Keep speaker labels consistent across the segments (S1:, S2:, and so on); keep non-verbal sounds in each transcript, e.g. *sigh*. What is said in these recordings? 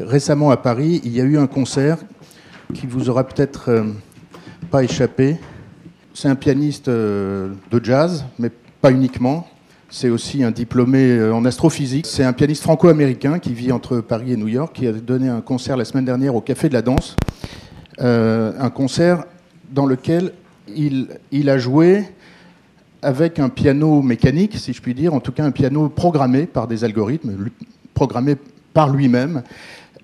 S1: récemment à Paris, il y a eu un concert qui vous aura peut-être euh, pas échappé. C'est un pianiste euh, de jazz, mais pas uniquement. C'est aussi un diplômé euh, en astrophysique. C'est un pianiste franco-américain qui vit entre Paris et New York, qui a donné un concert la semaine dernière au Café de la Danse. un concert dans lequel il, il a joué avec un piano mécanique, si je puis dire, en tout cas un piano programmé par des algorithmes, programmé par lui-même.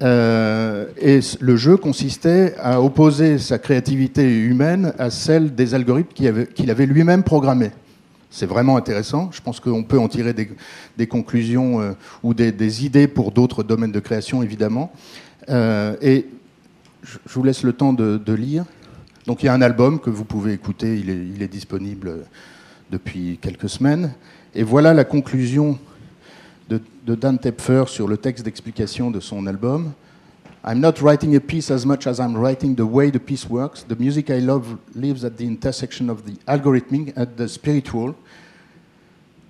S1: Euh, et le jeu consistait à opposer sa créativité humaine à celle des algorithmes qu'il avait, lui-même programmés. C'est vraiment intéressant. Je pense qu'on peut en tirer des, conclusions euh, ou des, idées pour d'autres domaines de création, évidemment. Euh, et je, vous laisse le temps de, lire. Donc il y a un album que vous pouvez écouter, il est disponible depuis quelques semaines. Et voilà la conclusion de, Dan Tepfer sur le texte d'explication de son album. I'm not writing a piece as much as I'm writing the way the piece works. The music I love lives at the intersection of the algorithmic and the spiritual.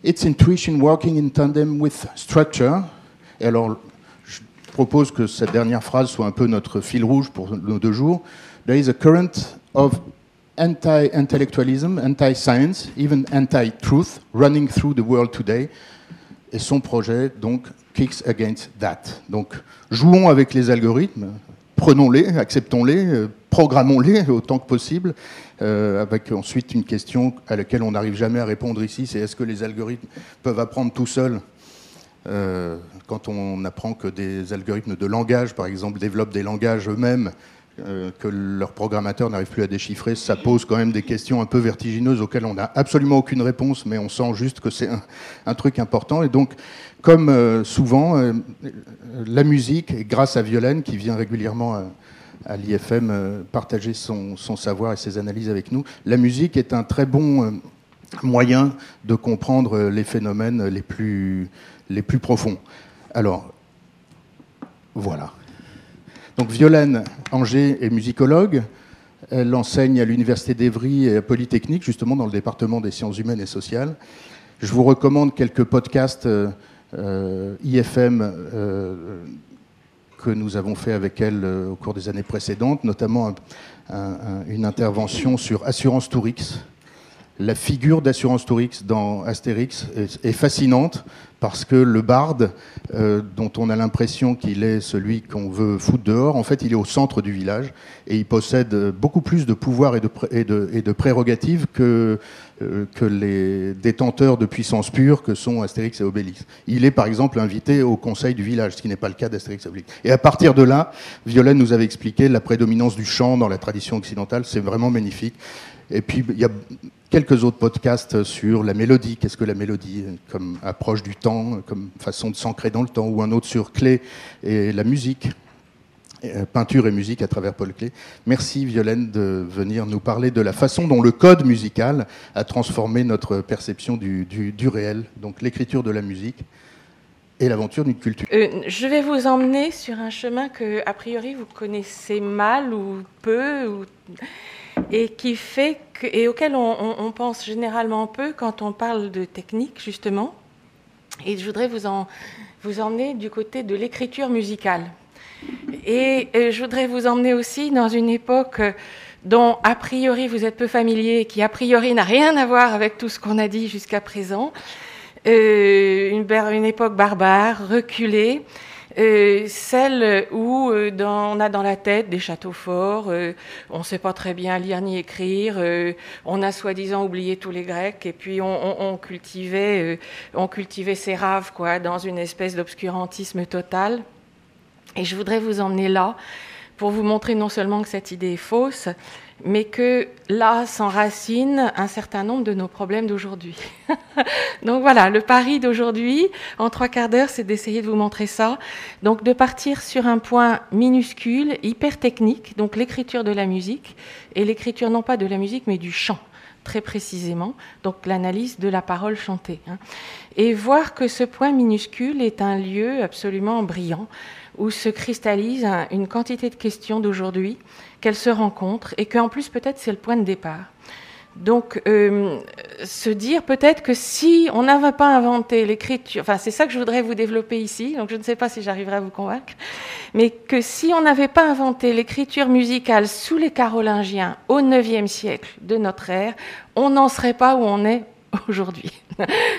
S1: It's intuition working in tandem with structure. Je propose que cette dernière phrase soit un peu notre fil rouge pour nos deux jours. There is a current of anti-intellectualism, anti-science, even anti-truth running through the world today. Et son projet, donc, kicks against that. Donc, jouons avec les algorithmes, prenons-les, acceptons-les, euh, programmons-les *laughs* autant que possible, euh, avec ensuite une question à laquelle on n'arrive jamais à répondre ici, c'est est-ce que les algorithmes peuvent apprendre tout seuls euh, quand on apprend que des algorithmes de langage, par exemple, développent des langages eux-mêmes que leurs programmateurs n'arrivent plus à déchiffrer, ça pose quand même des questions un peu vertigineuses auxquelles on n'a absolument aucune réponse, mais on sent juste que c'est un, truc important. Et donc, comme euh, souvent, euh, la musique, grâce à Violaine, qui vient régulièrement à, l'IFM partager son, savoir et ses analyses avec nous, la musique est un très bon moyen de comprendre les phénomènes les plus profonds. Alors, voilà. Donc Violaine Angers est musicologue. Elle enseigne à l'Université d'Evry et à Polytechnique, justement dans le département des sciences humaines et sociales. Je vous recommande quelques podcasts euh, euh, IFM euh, que nous avons fait avec elle au cours des années précédentes, notamment une intervention sur Assurance Tourix, la figure d'Assurance Tourix dans Astérix est, fascinante parce que le barde, euh, dont on a l'impression qu'il est celui qu'on veut foutre dehors, en fait, il est au centre du village et il possède beaucoup plus de pouvoir et de prérogatives que, euh, que les détenteurs de puissance pure que sont Astérix et Obélix. Il est, par exemple, invité au conseil du village, ce qui n'est pas le cas d'Astérix et Obélix. Et à partir de là, Violaine nous avait expliqué la prédominance du chant dans la tradition occidentale. C'est vraiment magnifique. Et puis, il y a quelques autres podcasts sur la mélodie. Qu'est-ce que la mélodie comme approche du temps, comme façon de s'ancrer dans le temps, ou un autre sur Clé et la musique, euh, peinture et musique à travers Paul Clé. Merci Violaine de venir nous parler de la façon dont le code musical a transformé notre perception du, réel, donc l'écriture de la musique et l'aventure d'une culture.
S2: Euh, je vais vous emmener sur un chemin que, a priori, vous connaissez mal ou peu. Ou et qui fait et auquel on, pense généralement peu quand on parle de technique justement. Et je voudrais vous, en, vous emmener du côté de l'écriture musicale. Et je voudrais vous emmener aussi dans une époque dont a priori vous êtes peu familier, qui a priori n'a rien à voir avec tout ce qu'on a dit jusqu'à présent. Euh, une, époque barbare, reculée, euh, celle où euh, on a dans la tête des châteaux forts, euh, on ne sait pas très bien lire ni écrire, on a soi-disant oublié tous les Grecs, et puis on, cultivait, on cultivait ces raves quoi, dans une espèce d'obscurantisme total. Et je voudrais vous emmener là pour vous montrer non seulement que cette idée est fausse, mais que là s'enracine un certain nombre de nos problèmes d'aujourd'hui. *laughs* Donc voilà, le pari d'aujourd'hui, en trois quarts d'heure, c'est d'essayer de vous montrer ça. Donc de partir sur un point minuscule, hyper technique, donc l'écriture de la musique, et l'écriture non pas de la musique, mais du chant très précisément, donc l'analyse de la parole chantée. Hein. Et voir que ce point minuscule est un lieu absolument brillant où se cristallise une quantité de questions d'aujourd'hui, qu'elles se rencontrent et qu'en plus peut-être c'est le point de départ. Donc, euh, se dire peut-être que si on n'avait pas inventé l'écriture, enfin c'est ça que je voudrais vous développer ici, donc je ne sais pas si j'arriverai à vous convaincre, mais que si on n'avait pas inventé l'écriture musicale sous les Carolingiens au IXe siècle de notre ère, on n'en serait pas où on est *laughs* aujourd'hui.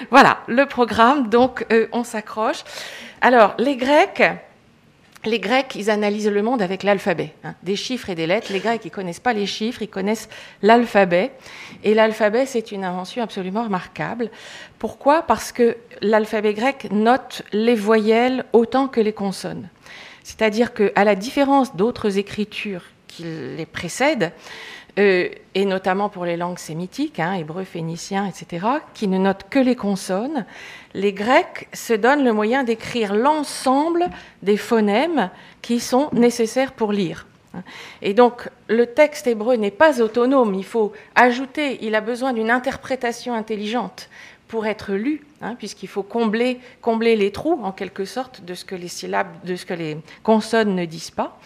S2: voilà, le programme, donc euh, on s'accroche. Alors, les Grecs, les Grecs, ils analysent le monde avec l'alphabet, hein, des chiffres et des lettres. Les Grecs, ils connaissent pas les chiffres, ils connaissent l'alphabet. Et l'alphabet, c'est une invention absolument remarquable. Pourquoi? Parce que l'alphabet grec note les voyelles autant que les consonnes. C'est-à-dire qu'à la différence d'autres écritures qui les précèdent, euh, et notamment pour les langues sémitiques, hein, hébreu, phénicien, etc., qui ne notent que les consonnes, les Grecs se donnent le moyen d'écrire l'ensemble des phonèmes qui sont nécessaires pour lire. Et donc, le texte hébreu n'est pas autonome, il faut ajouter, il a besoin d'une interprétation intelligente pour être lu, hein, puisqu'il faut combler, combler les trous, en quelque sorte, de ce que les syllabes, de ce que les consonnes ne disent pas.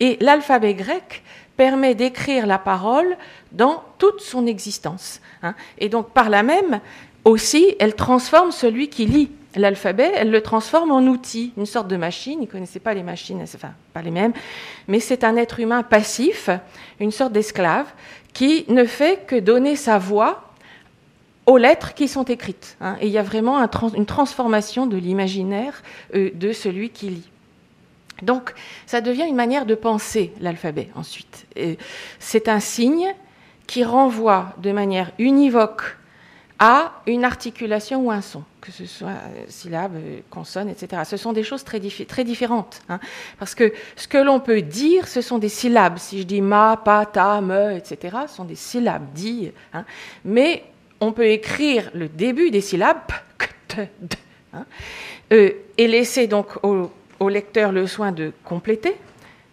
S2: Et l'alphabet grec permet d'écrire la parole dans toute son existence. Hein. Et donc, par là même, aussi, elle transforme celui qui lit l'alphabet, elle le transforme en outil, une sorte de machine. Ils ne connaissaient pas les machines, enfin, pas les mêmes, mais c'est un être humain passif, une sorte d'esclave, qui ne fait que donner sa voix aux lettres qui sont écrites. Hein. Et il y a vraiment une transformation de l'imaginaire euh, de celui qui lit. Donc, ça devient une manière de penser l'alphabet ensuite. C'est un signe qui renvoie de manière univoque à une articulation ou un son, que ce soit syllabe, consonne, etc. Ce sont des choses très, très différentes. Hein. parce que ce que l'on peut dire, ce sont des syllabes. Si je dis ma, pa, ta, me, etc., ce sont des syllabes dites. Hein. mais on peut écrire le début des syllabes, *laughs* hein, euh, et laisser donc au, au lecteur le soin de compléter,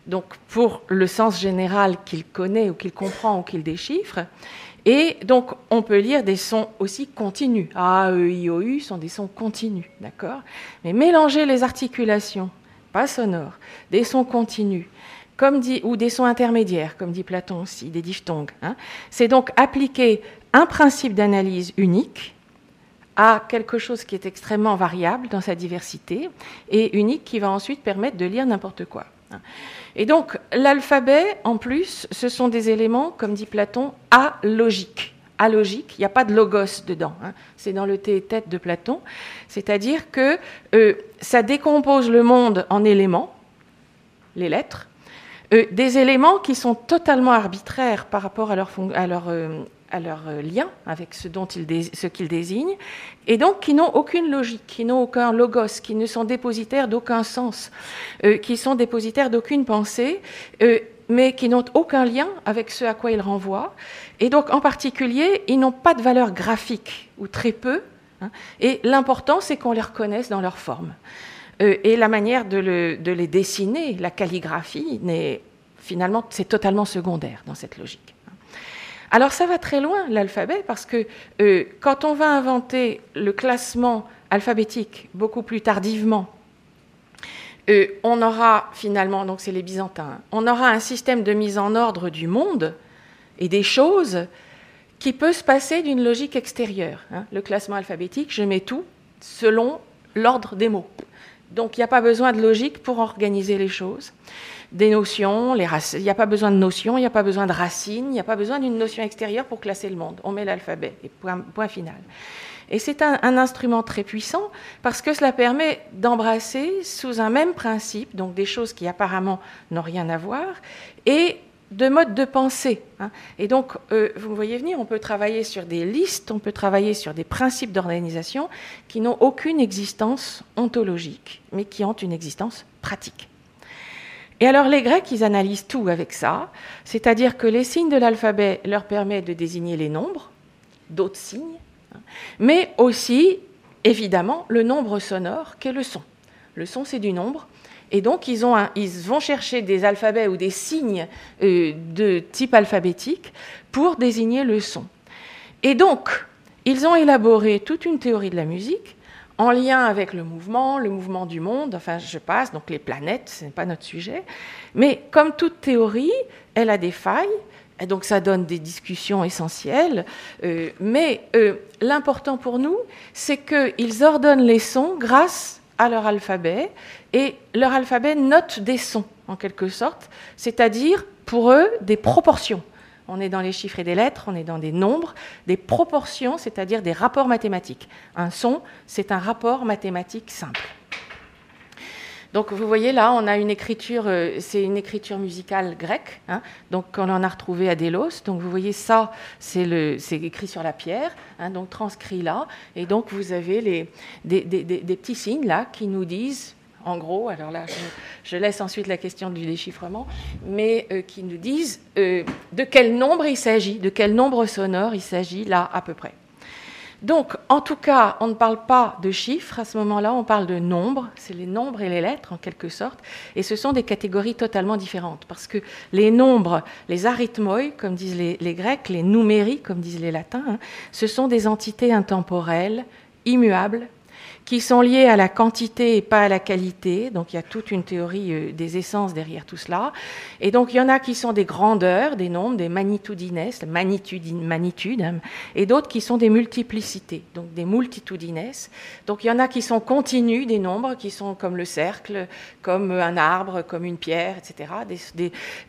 S2: donc pour le sens général qu'il connaît ou qu'il comprend ou qu'il déchiffre. Et donc, on peut lire des sons aussi continus. A, E, I, O, U sont des sons continus, d'accord? Mais mélanger les articulations, pas sonores, des sons continus, comme dit, ou des sons intermédiaires, comme dit Platon aussi, des diphtongues. Hein, c'est donc appliquer un principe d'analyse unique à quelque chose qui est extrêmement variable dans sa diversité et unique qui va ensuite permettre de lire n'importe quoi. Et donc, l'alphabet, en plus, ce sont des éléments, comme dit Platon, alogiques. Alogiques, il n'y a pas de logos dedans. Hein. C'est dans le tête de Platon. C'est-à-dire que euh, ça décompose le monde en éléments, les lettres, euh, des éléments qui sont totalement arbitraires par rapport à leur, à leur, euh, à leur euh, lien avec ce dont ils ce qu'ils désignent, et donc qui n'ont aucune logique, qui n'ont aucun logos, qui ne sont dépositaires d'aucun sens, euh, qui sont dépositaires d'aucune pensée, euh, mais qui n'ont aucun lien avec ce à quoi ils renvoient. Et donc en particulier, ils n'ont pas de valeur graphique, ou très peu, hein, et l'important c'est qu'on les reconnaisse dans leur forme. et la manière de, de les dessiner, la calligraphie, finalement, c'est totalement secondaire dans cette logique. Alors ça va très loin, l'alphabet, parce que euh, quand on va inventer le classement alphabétique beaucoup plus tardivement, euh, on aura finalement, donc c'est les Byzantins, on aura un système de mise en ordre du monde et des choses qui peut se passer d'une logique extérieure. Hein. Le classement alphabétique, je mets tout selon l'ordre des mots. Donc il n'y a pas besoin de logique pour organiser les choses des notions, il n'y a pas besoin de notions, il n'y a pas besoin de racines, il n'y a pas besoin d'une notion extérieure pour classer le monde. On met l'alphabet, et point, final. Et c'est un, instrument très puissant parce que cela permet d'embrasser sous un même principe, donc des choses qui apparemment n'ont rien à voir, et de modes de pensée. Hein. Et donc, euh, vous me voyez venir, on peut travailler sur des listes, on peut travailler sur des principes d'organisation qui n'ont aucune existence ontologique, mais qui ont une existence pratique. Et alors les Grecs, ils analysent tout avec ça, c'est-à-dire que les signes de l'alphabet leur permettent de désigner les nombres, d'autres signes, hein, mais aussi, évidemment, le nombre sonore qu'est le son. Le son, c'est du nombre. Et donc, ils, ont ils vont chercher des alphabets ou des signes euh, de type alphabétique pour désigner le son. Et donc, ils ont élaboré toute une théorie de la musique en lien avec le mouvement, le mouvement du monde, enfin je passe, donc les planètes, ce n'est pas notre sujet. Mais comme toute théorie, elle a des failles Et donc ça donne des discussions essentielles. Euh, mais euh, l'important pour nous, c'est qu'ils ordonnent les sons grâce à leur alphabet. Et leur alphabet note des sons, en quelque sorte, c'est-à-dire pour eux des proportions. On est dans les chiffres et des lettres, on est dans des nombres, des proportions, c'est-à-dire des rapports mathématiques. Un son, c'est un rapport mathématique simple. Donc vous voyez là, on a une écriture, euh, c'est une écriture musicale grecque, hein, donc on en a retrouvé à Délos. Donc vous voyez ça, c'est écrit sur la pierre, hein, donc transcrit là, et donc vous avez des, petits signes là qui nous disent en gros, alors là, je, laisse ensuite la question du déchiffrement, mais euh, qui nous disent euh, de quel nombre il s'agit, de quel nombre sonore il s'agit là à peu près. Donc, en tout cas, on ne parle pas de chiffres à ce moment-là, on parle de nombres, c'est les nombres et les lettres en quelque sorte, et ce sont des catégories totalement différentes, parce que les nombres, les arithmoi, comme disent les, Grecs, les numéri, comme disent les Latins, hein, ce sont des entités intemporelles, immuables, qui sont liées à la quantité et pas à la qualité. Donc il y a toute une théorie euh, des essences derrière tout cela. Et donc il y en a qui sont des grandeurs, des nombres, des magnitudines, magnitude, magnitude, hein, et d'autres qui sont des multiplicités, donc des multitudines. Donc il y en a qui sont continus, des nombres qui sont comme le cercle, comme un arbre, comme une pierre, etc.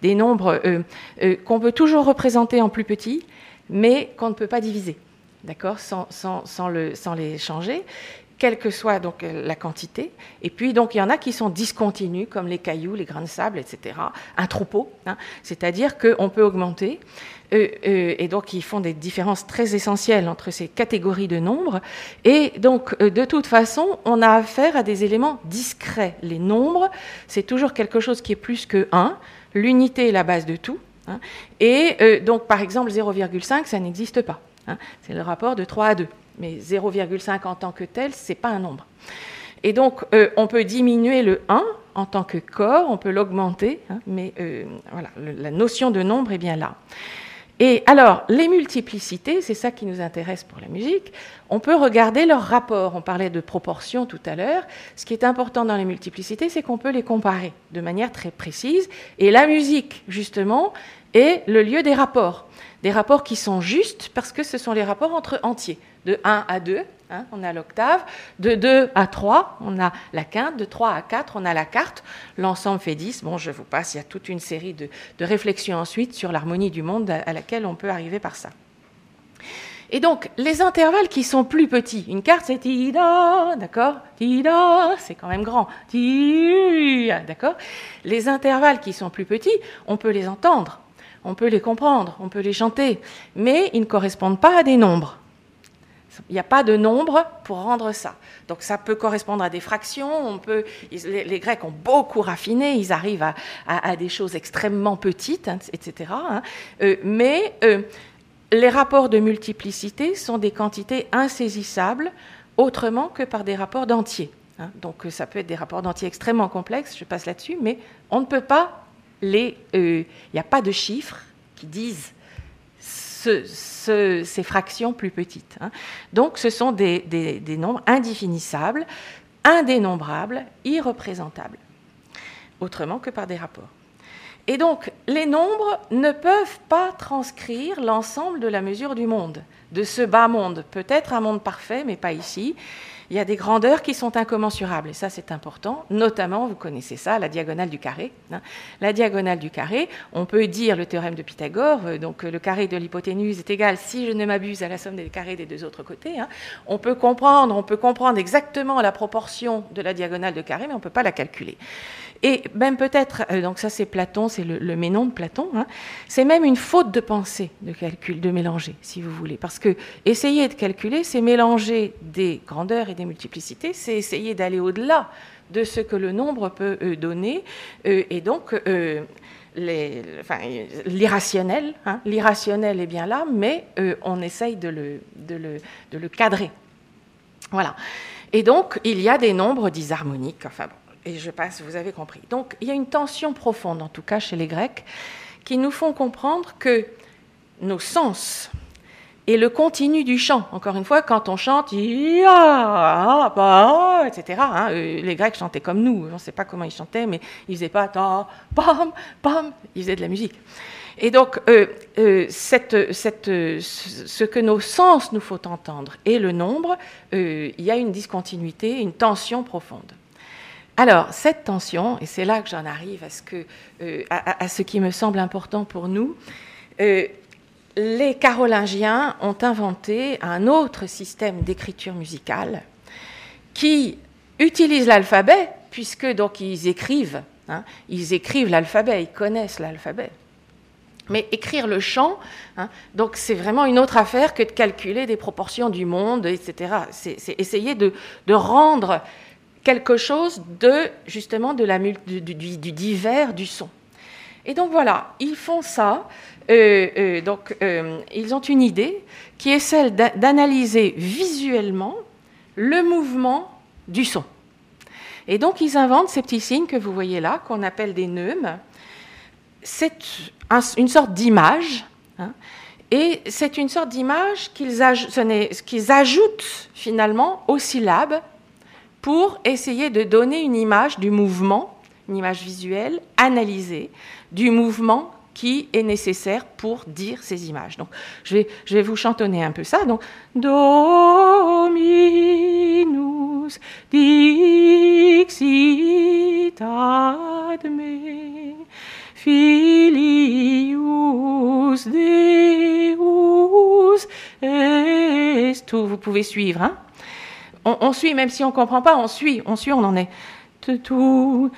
S2: Des, nombres euh, euh, qu'on peut toujours représenter en plus petit, mais qu'on ne peut pas diviser d'accord, sans, les changer quelle que soit donc euh, la quantité. Et puis donc il y en a qui sont discontinus, comme les cailloux, les grains de sable, etc. Un troupeau, hein. c'est-à-dire qu'on peut augmenter. Euh, euh, et donc ils font des différences très essentielles entre ces catégories de nombres. Et donc de toute façon, on a affaire à des éléments discrets. Les nombres, c'est toujours quelque chose qui est plus que 1. L'unité est la base de tout. Hein. Et donc par exemple 0,5, ça n'existe pas. Hein. C'est le rapport de 3 à 2 mais 0,5 en tant que tel, ce n'est pas un nombre. Et donc, euh, on peut diminuer le 1 en tant que corps, on peut l'augmenter, hein, mais euh, voilà, la notion de nombre est bien là. Et alors, les multiplicités, c'est ça qui nous intéresse pour la musique, on peut regarder leur rapport. On parlait de proportion tout à l'heure. Ce qui est important dans les multiplicités, c'est qu'on peut les comparer de manière très précise. Et la musique, justement, est le lieu des rapports. Des rapports qui sont justes parce que ce sont les rapports entre entiers. De 1 à 2, hein, on a l'octave, de 2 à 3, on a la quinte, de 3 à 4, on a la carte, l'ensemble fait 10. Bon, je vous passe, il y a toute une série de, réflexions ensuite sur l'harmonie du monde à, laquelle on peut arriver par ça. Et donc, les intervalles qui sont plus petits, une carte c'est tida, d'accord? Tida, c'est quand même grand. Tida, d'accord? Les intervalles qui sont plus petits, on peut les entendre, on peut les comprendre, on peut les chanter, mais ils ne correspondent pas à des nombres. Il n'y a pas de nombre pour rendre ça. Donc ça peut correspondre à des fractions. On peut, les, Grecs ont beaucoup raffiné. Ils arrivent à, des choses extrêmement petites, hein, etc. Hein. Euh, mais euh, les rapports de multiplicité sont des quantités insaisissables autrement que par des rapports d'entiers. Hein. Donc ça peut être des rapports d'entiers extrêmement complexes. Je passe là-dessus, mais on ne peut pas Euh, il n'y a pas de chiffres qui disent ces fractions plus petites. Hein. Donc ce sont des, nombres indéfinissables, indénombrables, irreprésentables, autrement que par des rapports. Et donc, les nombres ne peuvent pas transcrire l'ensemble de la mesure du monde, de ce bas monde. Peut-être un monde parfait, mais pas ici il y a des grandeurs qui sont incommensurables, et ça c'est important, notamment, vous connaissez ça, la diagonale du carré. Hein. La diagonale du carré, on peut dire le théorème de Pythagore, euh, donc le carré de l'hypoténuse est égal, si je ne m'abuse, à la somme des carrés des deux autres côtés. Hein. On peut comprendre, on peut comprendre exactement la proportion de la diagonale de carré, mais on ne peut pas la calculer. Et même peut-être, euh, donc ça c'est Platon, c'est le, ménon de Platon, hein, c'est même une faute de pensée de calcul, de mélanger, si vous voulez. Parce que essayer de calculer, c'est mélanger des grandeurs et des multiplicités, c'est essayer d'aller au-delà de ce que le nombre peut euh, donner. Euh, et donc, l'irrationnel, hein, l'irrationnel est bien là, mais on essaye de le, de, le, de le cadrer. Voilà. Et donc, il y a des nombres disharmoniques. Enfin bon, et je passe, vous avez compris. Donc il y a une tension profonde, en tout cas chez les Grecs, qui nous font comprendre que nos sens, et le continu du chant. Encore une fois, quand on chante, etc. Hein, euh, les Grecs chantaient comme nous. On ne sait pas comment ils chantaient, mais ils faisaient pas ta, pam, pam. Ils faisaient de la musique. Et donc, euh, euh, ce que nos sens nous faut entendre et le nombre, il y a une discontinuité, une tension profonde. Alors, cette tension, et c'est là que j'en arrive à ce, que, à, à, ce qui me semble important pour nous, les Carolingiens ont inventé un autre système d'écriture musicale qui utilise l'alphabet, puisque donc ils écrivent, hein, ils écrivent l'alphabet, ils connaissent l'alphabet. Mais écrire le chant, hein, donc c'est vraiment une autre affaire que de calculer des proportions du monde, etc. C'est essayer de, rendre quelque chose de justement de la, du, du divers du son. Et donc voilà, ils font ça euh, euh, donc, euh, ils ont une idée qui est celle d'analyser visuellement le mouvement du son. Et donc, ils inventent ces petits signes que vous voyez là, qu'on appelle des neumes. C'est une sorte d'image. Hein, et c'est une sorte d'image qu'ils ajoutent finalement aux syllabes pour essayer de donner une image du mouvement, une image visuelle analysée du mouvement qui est nécessaire pour dire ces images. Donc, je vais, vous chantonner un peu ça. Dominus dixit filius Deus est. Vous pouvez suivre. Hein on, suit, même si on ne comprend pas, on suit, on suit, on en est. Tout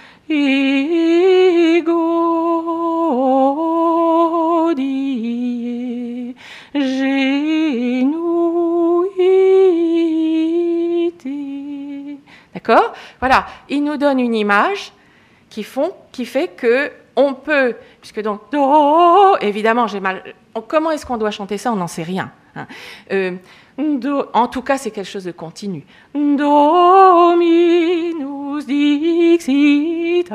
S2: D'accord? Voilà, il nous donne une image qui, font, qui fait que on peut, puisque donc do, évidemment j'ai mal. Comment est-ce qu'on doit chanter ça? On n'en sait rien. Hein. Euh, en tout cas, c'est quelque chose de continu. Dominus dixit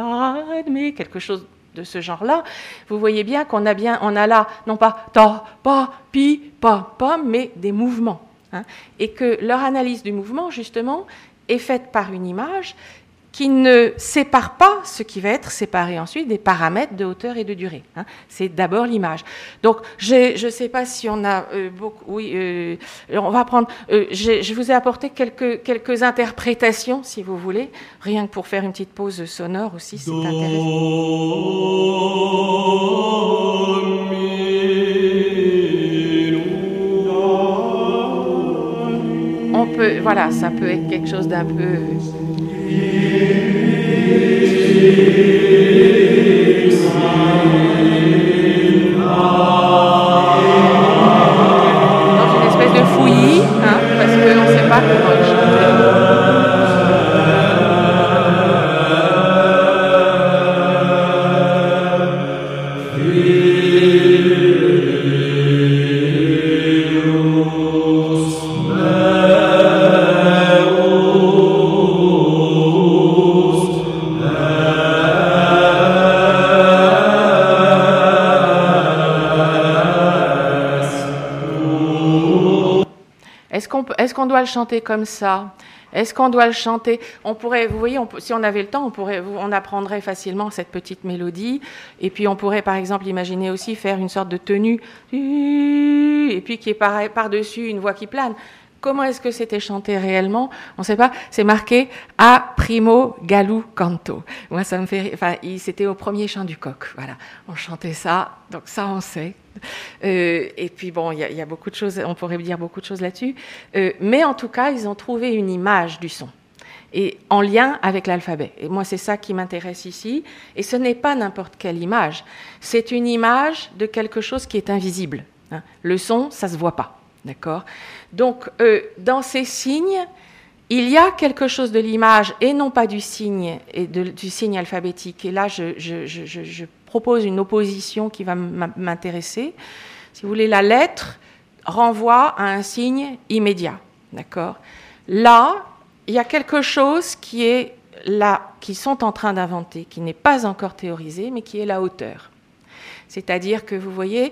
S2: quelque chose de ce genre-là. Vous voyez bien qu'on a bien, on a là, non pas ta, pa, pi, pa, pa, mais des mouvements. Hein. et que leur analyse du mouvement, justement, est faite par une image qui ne sépare pas ce qui va être séparé ensuite des paramètres de hauteur et de durée. Hein. C'est d'abord l'image. Donc, je ne sais pas si on a euh, beaucoup. Oui, euh, on va prendre. Euh, je vous ai apporté quelques, quelques interprétations, si vous voulez, rien que pour faire une petite pause sonore aussi, c'est intéressant. On peut, voilà, ça peut être quelque chose d'un peu. Dans une espèce de fouillis, hein, parce qu'on ne sait pas comment Est-ce qu'on doit le chanter comme ça? Est-ce qu'on doit le chanter? On pourrait, vous voyez, si on avait le temps, on pourrait, on apprendrait facilement cette petite mélodie. Et puis on pourrait, par exemple, imaginer aussi faire une sorte de tenue, et puis qui est par-dessus une voix qui plane. Comment est-ce que c'était chanté réellement? On ne sait pas. C'est marqué a primo galou canto. Moi, ça me fait. Enfin, c'était au premier chant du coq. Voilà, on chantait ça. Donc ça, on sait. Euh, et puis bon, il y, a beaucoup de choses. On pourrait dire beaucoup de choses là-dessus. Euh, mais en tout cas, ils ont trouvé une image du son et en lien avec l'alphabet. Et moi, c'est ça qui m'intéresse ici. Et ce n'est pas n'importe quelle image. C'est une image de quelque chose qui est invisible. Hein. Le son, ça se voit pas. D'accord Donc, euh, dans ces signes, il y a quelque chose de l'image et non pas du signe, et du signe alphabétique. Et là, je, propose une opposition qui va m'intéresser. Si vous voulez, la lettre renvoie à un signe immédiat. D'accord Là, il y a quelque chose qui est là, qui sont en train d'inventer, qui n'est pas encore théorisé, mais qui est la hauteur. C'est-à-dire que vous voyez,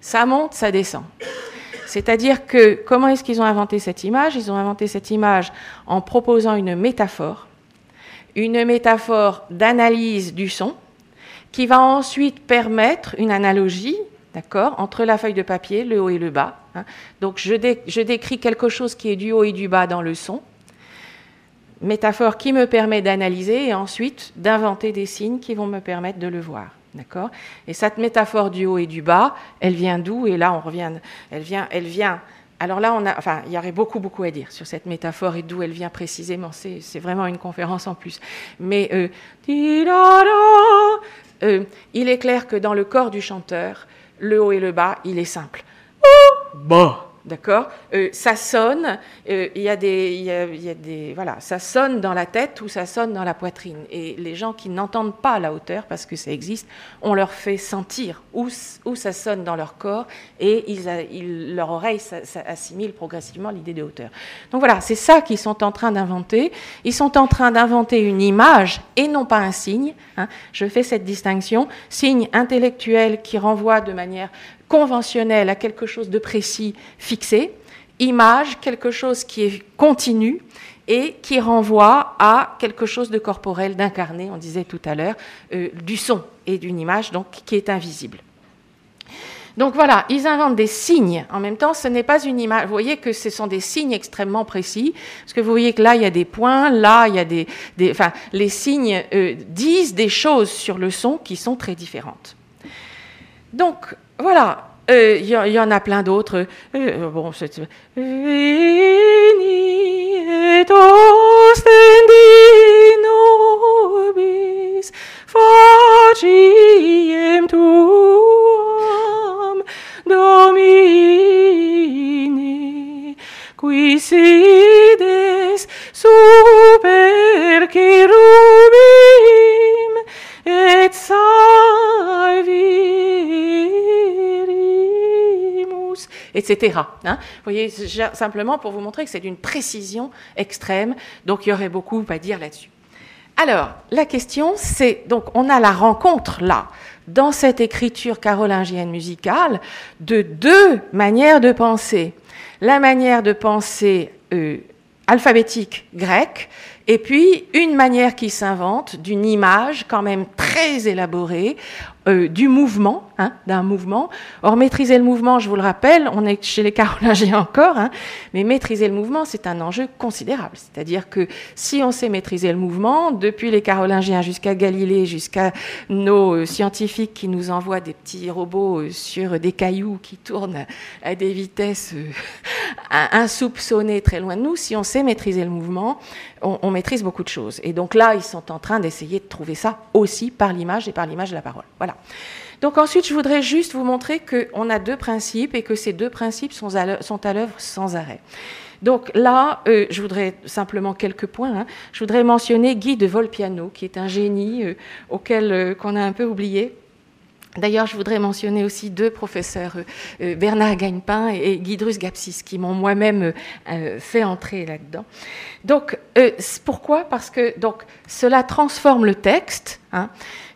S2: ça monte, ça descend. C'est-à-dire que comment est-ce qu'ils ont inventé cette image? Ils ont inventé cette image en proposant une métaphore, une métaphore d'analyse du son, qui va ensuite permettre une analogie, d'accord, entre la feuille de papier, le haut et le bas. Hein. Donc je, je décris quelque chose qui est du haut et du bas dans le son, métaphore qui me permet d'analyser et ensuite d'inventer des signes qui vont me permettre de le voir. D'accord? Et cette métaphore du haut et du bas, elle vient d'où? Et là, on revient. Elle vient. Elle vient alors là, on a, enfin, il y aurait beaucoup, beaucoup à dire sur cette métaphore et d'où elle vient précisément. C'est vraiment une conférence en plus. Mais euh, euh, il est clair que dans le corps du chanteur, le haut et le bas, il est simple. Bah. D'accord? Euh, Ça sonne, euh, il y, a des, y, a, des. Voilà, ça sonne dans la tête ou ça sonne dans la poitrine. Et les gens qui n'entendent pas la hauteur, parce que ça existe, on leur fait sentir où, où ça sonne dans leur corps et ils, leur oreille assimile progressivement l'idée de hauteur. Donc voilà, c'est ça qu'ils sont en train d'inventer. Ils sont en train d'inventer une image et non pas un signe. Hein. Je fais cette distinction. Signe intellectuel qui renvoie de manière conventionnel à quelque chose de précis, fixé, image, quelque chose qui est continu et qui renvoie à quelque chose de corporel, d'incarné, on disait tout à l'heure, euh, du son et d'une image donc qui est invisible. Donc voilà, ils inventent des signes. En même temps, ce n'est pas une image. Vous voyez que ce sont des signes extrêmement précis, parce que vous voyez que là, il y a des points, là, il y a des... enfin, les signes euh, disent des choses sur le son qui sont très différentes. Donc, voilà, il euh, y, en a plein d'autres. Euh, bon, c'est. Veni et et etc. Hein. vous voyez, simplement pour vous montrer que c'est d'une précision extrême, donc il y aurait beaucoup à dire là-dessus. Alors, la question, c'est, donc on a la rencontre là, dans cette écriture carolingienne musicale, de deux manières de penser. La manière de penser euh, alphabétique grecque, et puis une manière qui s'invente d'une image quand même très élaborée euh, du mouvement, hein, d'un mouvement. Or, maîtriser le mouvement, je vous le rappelle, on est chez les Carolingiens encore, hein, mais maîtriser le mouvement, c'est un enjeu considérable. C'est-à-dire que si on sait maîtriser le mouvement, depuis les Carolingiens jusqu'à Galilée, jusqu'à nos euh, scientifiques qui nous envoient des petits robots euh, sur des cailloux qui tournent à des vitesses *laughs* insoupçonnées très loin de nous, si on sait maîtriser le mouvement, on, on maîtrise beaucoup de choses. Et donc là, ils sont en train d'essayer de trouver ça aussi par l'image et par l'image de la parole. Voilà. Donc ensuite, je voudrais juste vous montrer qu'on a deux principes et que ces deux principes sont à l'œuvre sans arrêt. Donc là, euh, je voudrais simplement quelques points. Hein. Je voudrais mentionner Guy de Volpiano, qui est un génie euh, auquel euh, qu'on a un peu oublié. D'ailleurs, je voudrais mentionner aussi deux professeurs, Bernard Gagnepin et, Guy Drus Gapsis, qui m'ont moi-même fait entrer là-dedans. Donc, pourquoi? Parce que donc cela transforme le texte. Hein,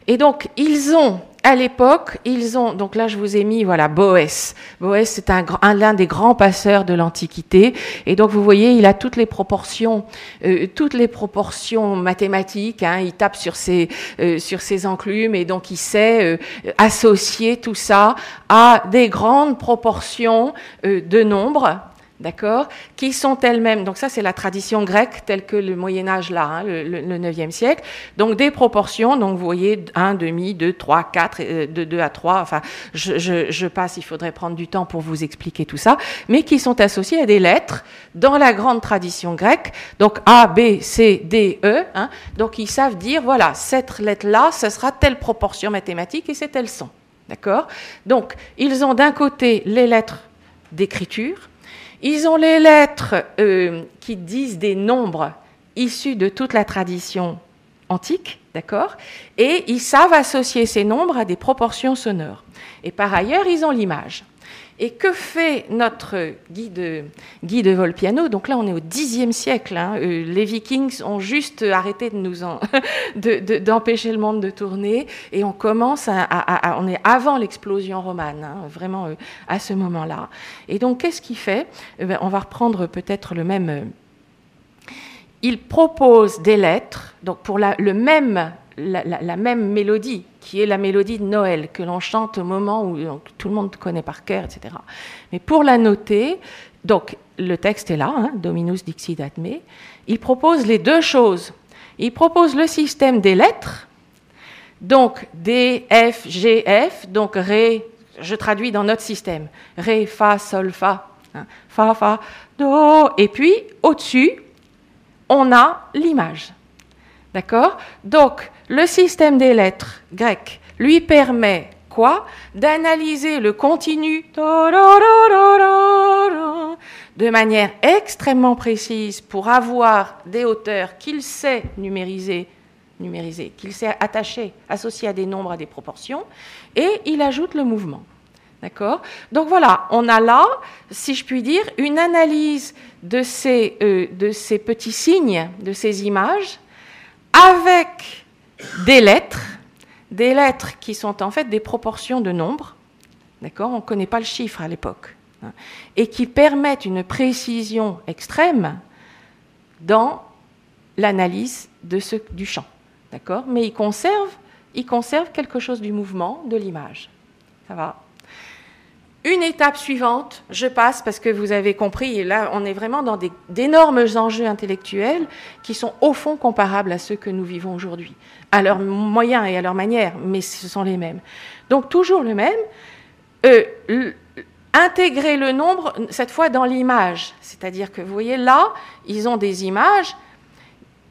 S2: et donc, ils ont, à l'époque, ils ont, donc là je vous ai mis, voilà, Boès. Boès, c'est un, l'un des grands passeurs de l'Antiquité. Et donc, vous voyez, il a toutes les proportions, euh, toutes les proportions mathématiques. Hein, il tape sur ses, euh, sur ses enclumes et donc il sait euh, associer tout ça à des grandes proportions de nombres d'accord, qui sont elles-mêmes, donc ça c'est la tradition grecque telle que le Moyen Âge là, hein, le, 9e siècle, donc des proportions, donc vous voyez 1, demi, 2, 3, 4, de 2 à 3, enfin je, passe, il faudrait prendre du temps pour vous expliquer tout ça, mais qui sont associées à des lettres dans la grande tradition grecque, donc A, B, C, D, E, hein, donc ils savent dire, voilà, cette lettre-là, ce sera telle proportion mathématique et c'est tel son. D'accord? Donc, ils ont d'un côté les lettres d'écriture, ils ont les lettres qui disent des nombres issus de toute la tradition antique, D'accord? Et ils savent associer ces nombres à des proportions sonores. Et par ailleurs, ils ont l'image. Et que fait notre guide, guide Volpiano? Donc là, on est au Xe siècle. Hein. Euh, les Vikings ont juste arrêté de nous *laughs* d'empêcher le monde de tourner, et on commence à, on est avant l'explosion romane, hein, vraiment euh, à ce moment-là. Et donc, qu'est-ce qu'il fait? Eh ben, On va reprendre peut-être le même. Euh, il propose des lettres, donc pour le même, la même mélodie qui est la mélodie de Noël que l'on chante au moment où tout le monde connaît par cœur, etc. Mais pour la noter, donc le texte est là, hein, Dominus Dixit Me, il propose les deux choses. Il propose le système des lettres, donc D, F, G, F, donc Ré, je traduis dans notre système, Ré, Fa, Sol, Fa, hein, Fa, Fa, Do, et puis au-dessus, on a l'image. D'accord? Donc, le système des lettres grecques lui permet quoi? D'analyser le continu de manière extrêmement précise pour avoir des hauteurs qu'il sait numériser, numériser qu'il sait attacher, associer à des nombres, à des proportions, et il ajoute le mouvement. D'accord? Donc voilà, on a là, si je puis dire, une analyse de ces, euh, de ces petits signes, de ces images, avec des lettres, des lettres qui sont en fait des proportions de nombres, d'accord On ne connaît pas le chiffre à l'époque, hein, et qui permettent une précision extrême dans l'analyse du chant, d'accord Mais ils conservent, ils conservent quelque chose du mouvement, de l'image. Ça va? Une étape suivante, je passe parce que vous avez compris, et là on est vraiment dans d'énormes enjeux intellectuels qui sont au fond comparables à ceux que nous vivons aujourd'hui, à leurs moyens et à leur manière, mais ce sont les mêmes. Donc toujours le même, euh, intégrer le nombre, cette fois dans l'image, c'est-à-dire que vous voyez là, ils ont des images,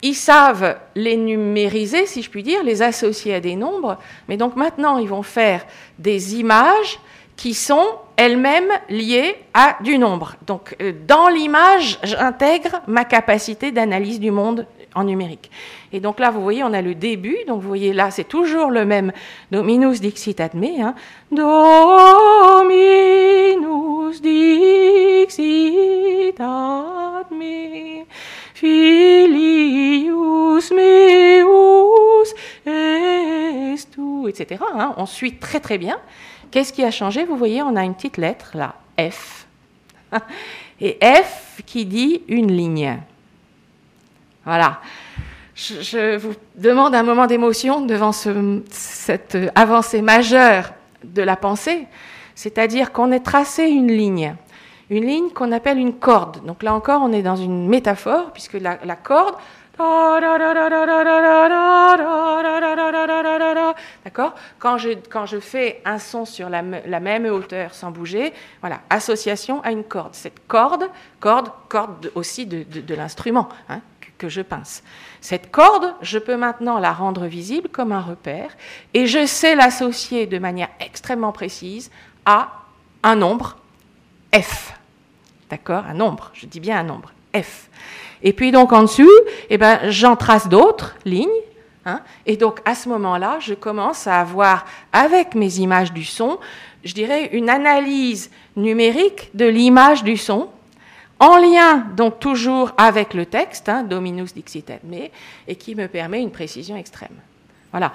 S2: ils savent les numériser, si je puis dire, les associer à des nombres, mais donc maintenant ils vont faire des images qui sont elles-mêmes liées à du nombre. Donc euh, dans l'image, j'intègre ma capacité d'analyse du monde en numérique. Et donc là, vous voyez, on a le début. Donc vous voyez là, c'est toujours le même Dominus dixit ad me. Hein. Dominus dixit ad me. Filius meus estu, etc. Hein. On suit très très bien. Qu'est-ce qui a changé? Vous voyez, on a une petite lettre là, F. *laughs* Et F qui dit une ligne. Voilà. Je, vous demande un moment d'émotion devant cette avancée majeure de la pensée, c'est-à-dire qu'on ait tracé une ligne, une ligne qu'on appelle une corde. Donc là encore, on est dans une métaphore, puisque la corde, D'accord quand je, quand je fais un son sur la, même hauteur sans bouger, voilà, association à une corde. Cette corde, corde, corde aussi de, l'instrument hein, que, je pince. Cette corde, je peux maintenant la rendre visible comme un repère et je sais l'associer de manière extrêmement précise à un nombre F. D'accord Un nombre, je dis bien un nombre F. Et puis donc en dessous, eh ben, j'en trace d'autres lignes. Hein, et donc à ce moment-là, je commence à avoir, avec mes images du son, je dirais une analyse numérique de l'image du son, en lien donc toujours avec le texte, hein, Dominus dixit me, et qui me permet une précision extrême. Voilà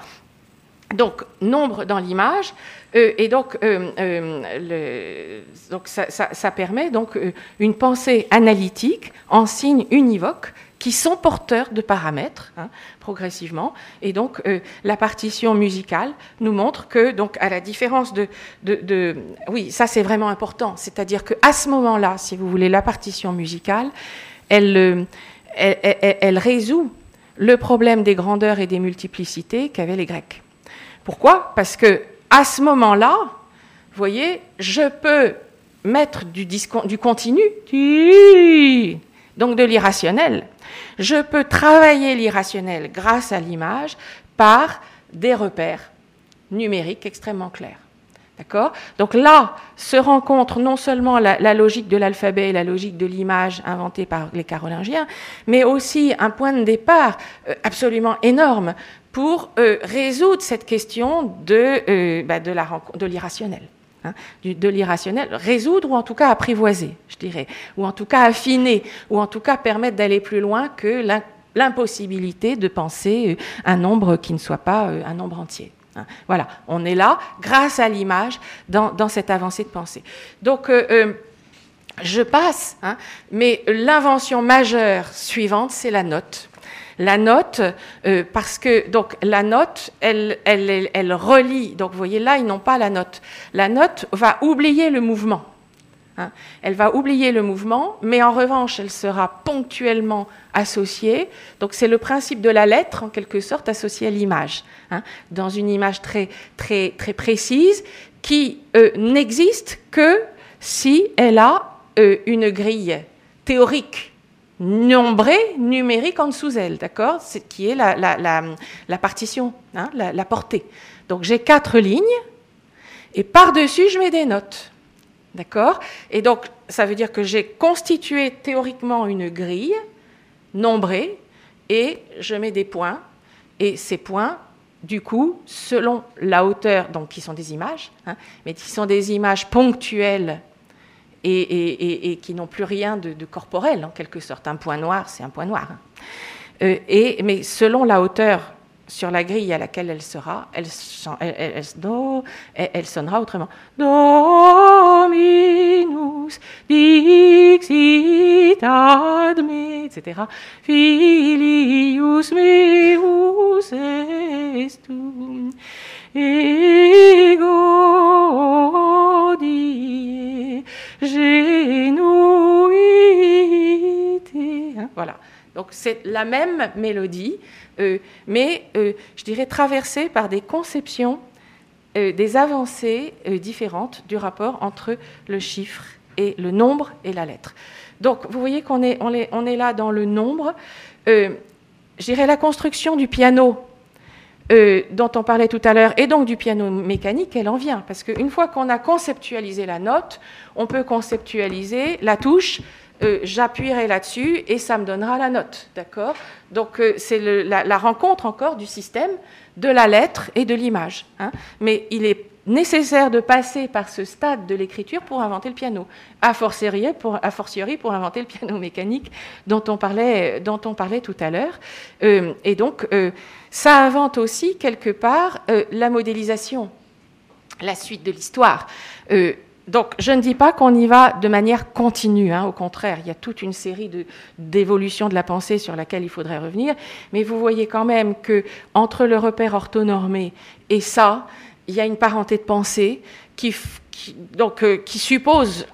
S2: donc nombre dans l'image, euh, et donc, euh, euh, donc ça, permet donc une pensée analytique en signes univoques qui sont porteurs de paramètres hein, progressivement. Et donc la partition musicale nous montre que, donc à la différence de, de, oui, ça c'est vraiment important, c'est-à-dire que à ce moment-là, si vous voulez, la partition musicale, elle, elle, elle résout le problème des grandeurs et des multiplicités qu'avaient les Grecs. Pourquoi? Parce que à ce moment-là, vous voyez, je peux mettre du, du continu, donc de l'irrationnel. Je peux travailler l'irrationnel grâce à l'image par des repères numériques extrêmement clairs. D'accord? Donc là se rencontre non seulement la, logique de l'alphabet et la logique de l'image inventée par les Carolingiens, mais aussi un point de départ euh, absolument énorme pour euh, résoudre cette question de, euh, bah, de l'irrationnel. Hein, de l'irrationnel, résoudre ou en tout cas apprivoiser, je dirais, ou en tout cas affiner, ou en tout cas permettre d'aller plus loin que l'impossibilité de penser un nombre qui ne soit pas un nombre entier. Hein. Voilà, on est là grâce à l'image dans, cette avancée de pensée. Donc, euh, euh, je passe, hein, mais l'invention majeure suivante, c'est la note. La note, euh, parce que donc la note, elle, elle, relie. Donc vous voyez là, ils n'ont pas la note. La note va oublier le mouvement. Hein. Elle va oublier le mouvement, mais en revanche, elle sera ponctuellement associée. Donc c'est le principe de la lettre, en quelque sorte, associée à l'image, hein, dans une image très, très, très précise, qui euh, n'existe que si elle a euh, une grille théorique nombrée, numérique en dessous elle, d'accord? Qui est la, la, partition, hein, la portée. Donc j'ai quatre lignes, et par-dessus, je mets des notes. D'accord? Et donc, ça veut dire que j'ai constitué théoriquement une grille nombrée et je mets des points. Et ces points, du coup, selon la hauteur, donc qui sont des images, hein, mais qui sont des images ponctuelles et, qui n'ont plus rien de, corporel, en quelque sorte. Un point noir, c'est un point noir. Euh, et, mais selon la hauteur sur la grille à laquelle elle sera, elle, sonnera autrement. Dominus dixit ad me, etc. Filius meus estum. Ego die genuite. Hein, voilà. Donc c'est la même mélodie, euh, mais euh, je dirais traversée par des conceptions, euh, des avancées différentes du rapport entre le chiffre et le nombre et la lettre. Donc vous voyez qu'on est, on est, on est là dans le nombre. je dirais la construction du piano dont on parlait tout à l'heure, et donc du piano mécanique, elle en vient. Parce qu'une fois qu'on a conceptualisé la note, on peut conceptualiser la touche, euh, j'appuierai là-dessus et ça me donnera la note, d'accord? Donc euh, c'est la, rencontre encore du système, de la lettre et de l'image. Hein. Mais il est nécessaire de passer par ce stade de l'écriture pour inventer le piano, a fortiori pour, inventer le piano *laughs* mécanique dont on parlait, tout à l'heure. Euh, et donc ça invente aussi quelque part la modélisation, la suite de l'histoire. Donc, je ne dis pas qu'on y va de manière continue, hein, au contraire, il y a toute une série d'évolutions de, la pensée sur laquelle il faudrait revenir, mais vous voyez quand même que entre le repère orthonormé et ça, il y a une parenté de pensée euh, qui suppose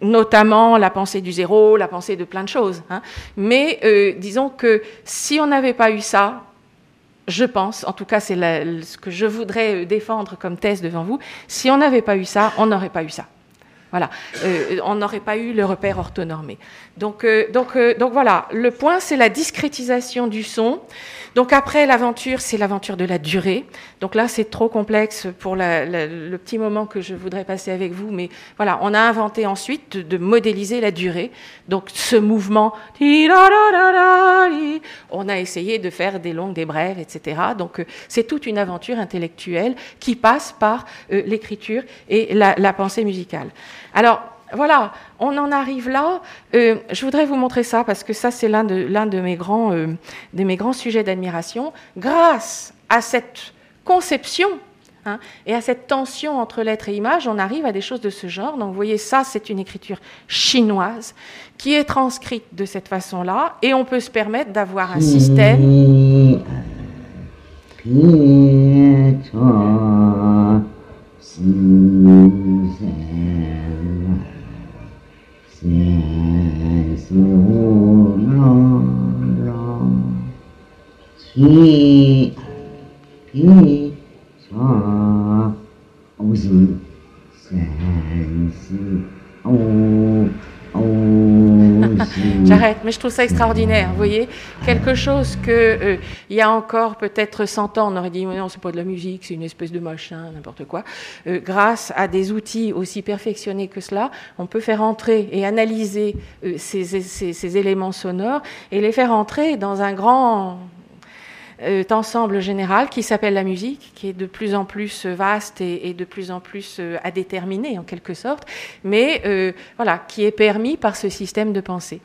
S2: notamment la pensée du zéro, la pensée de plein de choses. Hein. Mais euh, disons que si on n'avait pas eu ça, je pense, en tout cas c'est ce que je voudrais euh, défendre comme thèse devant vous, si on n'avait pas eu ça, on n'aurait pas eu ça. Voilà, euh, on n'aurait pas eu le repère orthonormé. Donc, euh, donc, donc voilà, le point c'est la discrétisation du son. Donc après l'aventure, c'est l'aventure de la durée. Donc là, c'est trop complexe pour le petit moment que je voudrais passer avec vous, mais voilà, on a inventé ensuite de, modéliser la durée. Donc ce mouvement, on a essayé de faire des longues, des brèves, etc. Donc euh, c'est toute une aventure intellectuelle qui passe par euh, l'écriture et la pensée musicale. Alors voilà, on en arrive là. Euh, je voudrais vous montrer ça parce que ça, c'est l'un de, mes grands, euh, mes grands sujets d'admiration. Grâce à cette conception hein, et à cette tension entre lettres et images, on arrive à des choses de ce genre. Donc, vous voyez, ça, c'est une écriture chinoise qui est transcrite de cette façon-là et on peut se permettre d'avoir un système.
S3: 四三三四五六七七上五十三四五。*laughs*
S2: J'arrête, mais je trouve ça extraordinaire. Vous voyez, quelque chose que euh, il y a encore peut-être 100 ans, on aurait dit non, c'est pas de la musique, c'est une espèce de machin, n'importe quoi. Euh, grâce à des outils aussi perfectionnés que cela, on peut faire entrer et analyser euh, ces, ces, ces éléments sonores et les faire entrer dans un grand ensemble général qui s'appelle la musique, qui est de plus en plus vaste et, et de plus en plus euh, à déterminer en quelque sorte, mais euh, voilà, qui est permis par ce système de pensée.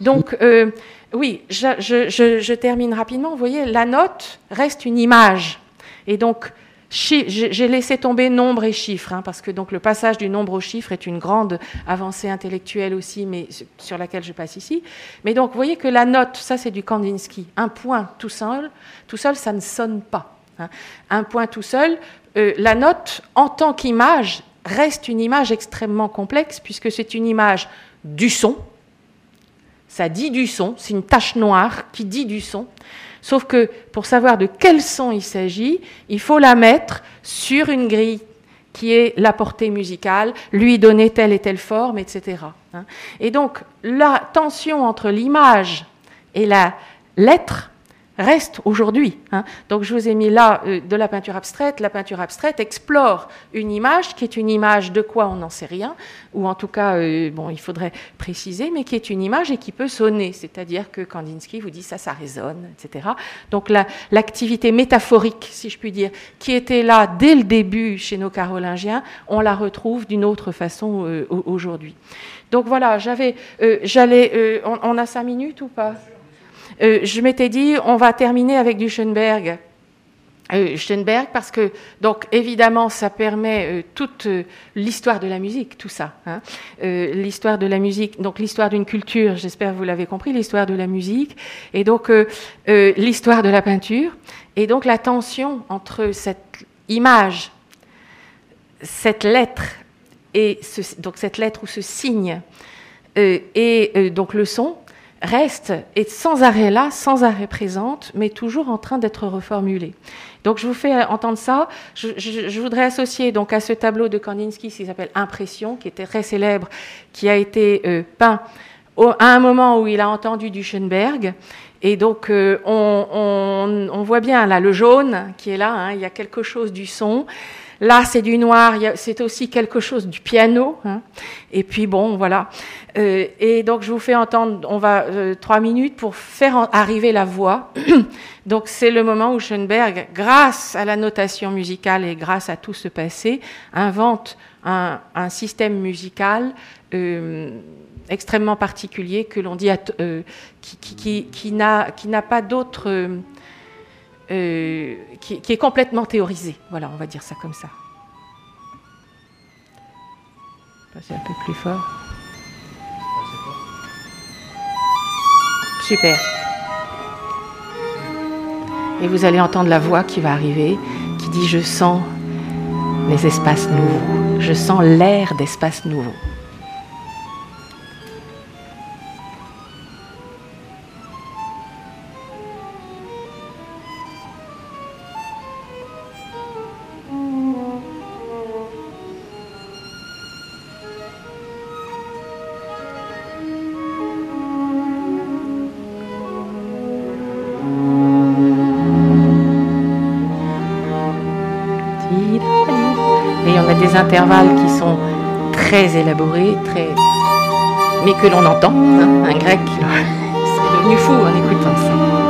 S2: Donc, euh, oui, je, je, je, je, termine rapidement. Vous voyez, la note reste une image. Et donc, j'ai laissé tomber nombre et chiffres, hein, parce que donc le passage du nombre au chiffre est une grande avancée intellectuelle aussi, mais sur laquelle je passe ici. Mais donc, vous voyez que la note, ça c'est du Kandinsky, un point tout seul, tout seul, ça ne sonne pas. Hein. Un point tout seul, euh, la note en tant qu'image reste une image extrêmement complexe, puisque c'est une image du son. Ça dit du son, c'est une tache noire qui dit du son. Sauf que pour savoir de quel son il s'agit, il faut la mettre sur une grille qui est la portée musicale, lui donner telle et telle forme, etc. Et donc la tension entre l'image et la lettre reste aujourd'hui. Hein. Donc je vous ai mis là euh, de la peinture abstraite. La peinture abstraite explore une image qui est une image de quoi on n'en sait rien, ou en tout cas, euh, bon, il faudrait préciser, mais qui est une image et qui peut sonner. C'est-à-dire que Kandinsky vous dit ça, ça résonne, etc. Donc l'activité la, métaphorique, si je puis dire, qui était là dès le début chez nos carolingiens, on la retrouve d'une autre façon euh, aujourd'hui. Donc voilà, j'avais, j'allais, on, a cinq minutes ou pas? Euh, Je m'étais dit, on va terminer avec du Schoenberg. Euh, Schoenberg parce que donc évidemment ça permet euh, toute l'histoire de la musique tout ça hein. l'histoire de la musique donc l'histoire d'une culture j'espère que vous l'avez compris l'histoire de la musique et donc l'histoire de la peinture et donc la tension entre cette image cette lettre et donc cette lettre ou ce signe et donc le son reste et sans arrêt là, sans arrêt présente, mais toujours en train d'être reformulé. Donc je vous fais entendre ça. Je, je, je, voudrais associer donc à ce tableau de Kandinsky qui s'appelle Impression, qui était très célèbre, qui a été euh, peint au, à un moment où il a entendu du Schoenberg. Et donc euh, on, on, on, voit bien là le jaune qui est là. Hein, il y a quelque chose du son. Là, c'est du noir, c'est aussi quelque chose du piano. Hein. Et puis bon, voilà. Euh, et donc, je vous fais entendre, on va euh, trois minutes pour faire arriver la voix. *clears throat* donc, c'est le moment où Schoenberg, grâce à la notation musicale et grâce à tout ce passé, invente un, système musical euh, extrêmement particulier que l'on dit qui, qui n'a pas d'autre euh, qui, est complètement théorisé. Voilà, on va dire ça comme ça. Passer un peu plus fort. Super. Et vous allez entendre la voix qui va arriver, qui dit Je sens les espaces nouveaux, je sens l'air d'espaces nouveaux. Intervalles qui sont très élaborés, très... mais que l'on entend. Hein, un grec c'est devenu fou en écoutant ça.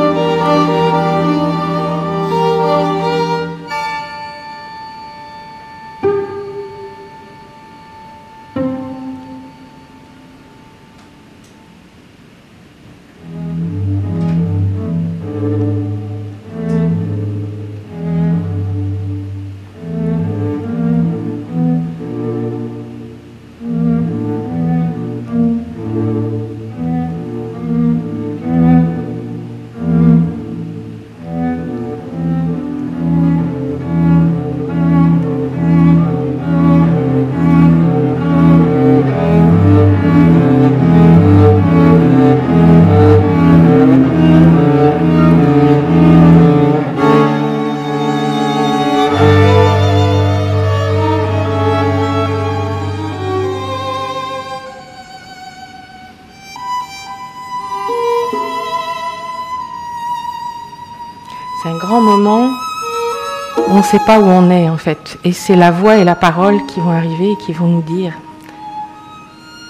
S2: Pas où on est en fait. Et c'est la voix et la parole qui vont arriver et qui vont nous dire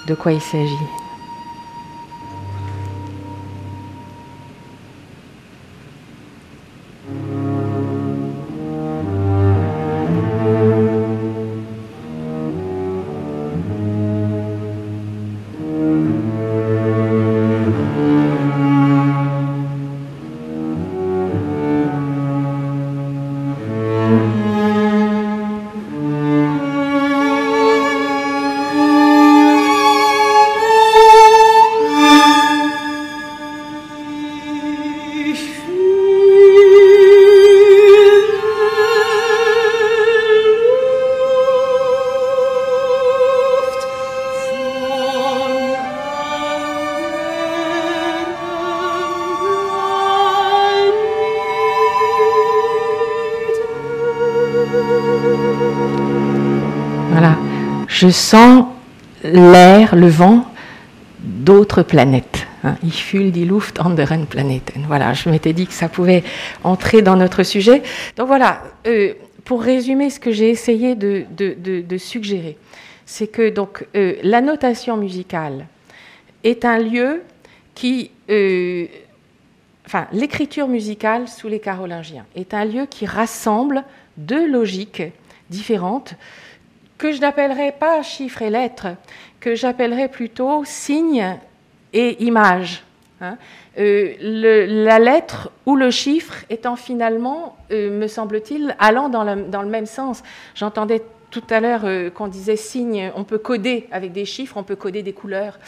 S2: de quoi il s'agit. Je sens l'air, le vent d'autres planètes. Hein. Il fühle die Luft anderen Planeten. Voilà, je m'étais dit que ça pouvait entrer dans notre sujet. Donc voilà, euh, pour résumer ce que j'ai essayé de, suggérer, c'est que donc euh, la notation musicale est un lieu qui, euh, enfin, l'écriture musicale sous les Carolingiens est un lieu qui rassemble deux logiques différentes que je n'appellerai pas chiffres et lettres, que j'appellerai plutôt signes et images. Hein. Euh, la lettre ou le chiffre étant finalement, euh, me semble-t-il, allant dans, le même sens. J'entendais tout à l'heure euh, qu'on disait signe, on peut coder avec des chiffres, on peut coder des couleurs.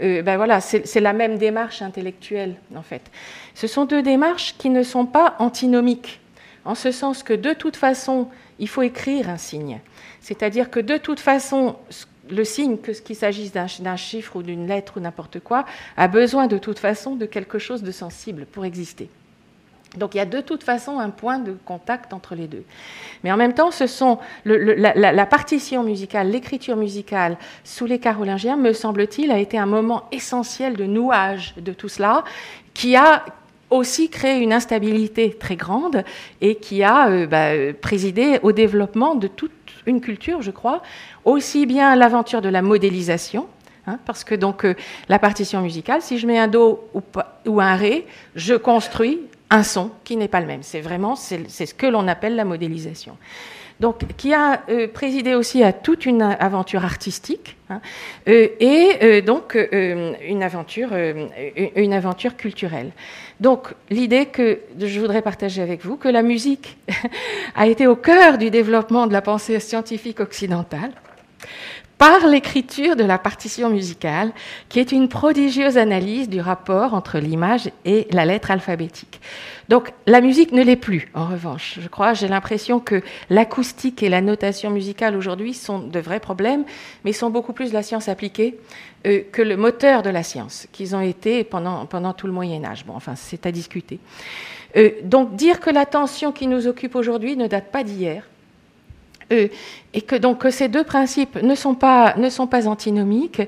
S2: ben voilà, c'est la même démarche intellectuelle en fait. Ce sont deux démarches qui ne sont pas antinomiques, en ce sens que de toute façon, il faut écrire un signe. C'est-à-dire que de toute façon, le signe, qu'il s'agisse d'un chiffre ou d'une lettre ou n'importe quoi, a besoin de toute façon de quelque chose de sensible pour exister. Donc il y a de toute façon un point de contact entre les deux. Mais en même temps, ce sont la, partition musicale, l'écriture musicale sous les Carolingiens, me semble-t-il, a été un moment essentiel de nouage de tout cela, qui a aussi créé une instabilité très grande et qui a euh, bah, présidé au développement de toute une culture, je crois, aussi bien l'aventure de la modélisation, hein, parce que donc euh, la partition musicale, si je mets un do ou, un ré, je construis un son qui n'est pas le même. C'est vraiment c'est ce que l'on appelle la modélisation donc qui a euh, présidé aussi à toute une aventure artistique hein, euh, et euh, donc une aventure, une aventure culturelle. Donc l'idée que je voudrais partager avec vous, que la musique *laughs* a été au cœur du développement de la pensée scientifique occidentale par l'écriture de la partition musicale, qui est une prodigieuse analyse du rapport entre l'image et la lettre alphabétique. Donc la musique ne l'est plus, en revanche. Je crois, j'ai l'impression que l'acoustique et la notation musicale aujourd'hui sont de vrais problèmes, mais sont beaucoup plus la science appliquée euh, que le moteur de la science, qu'ils ont été pendant, pendant tout le Moyen Âge. Bon, enfin, c'est à discuter. Euh, donc dire que la tension qui nous occupe aujourd'hui ne date pas d'hier, et que donc ces deux principes ne sont pas ne sont pas antinomiques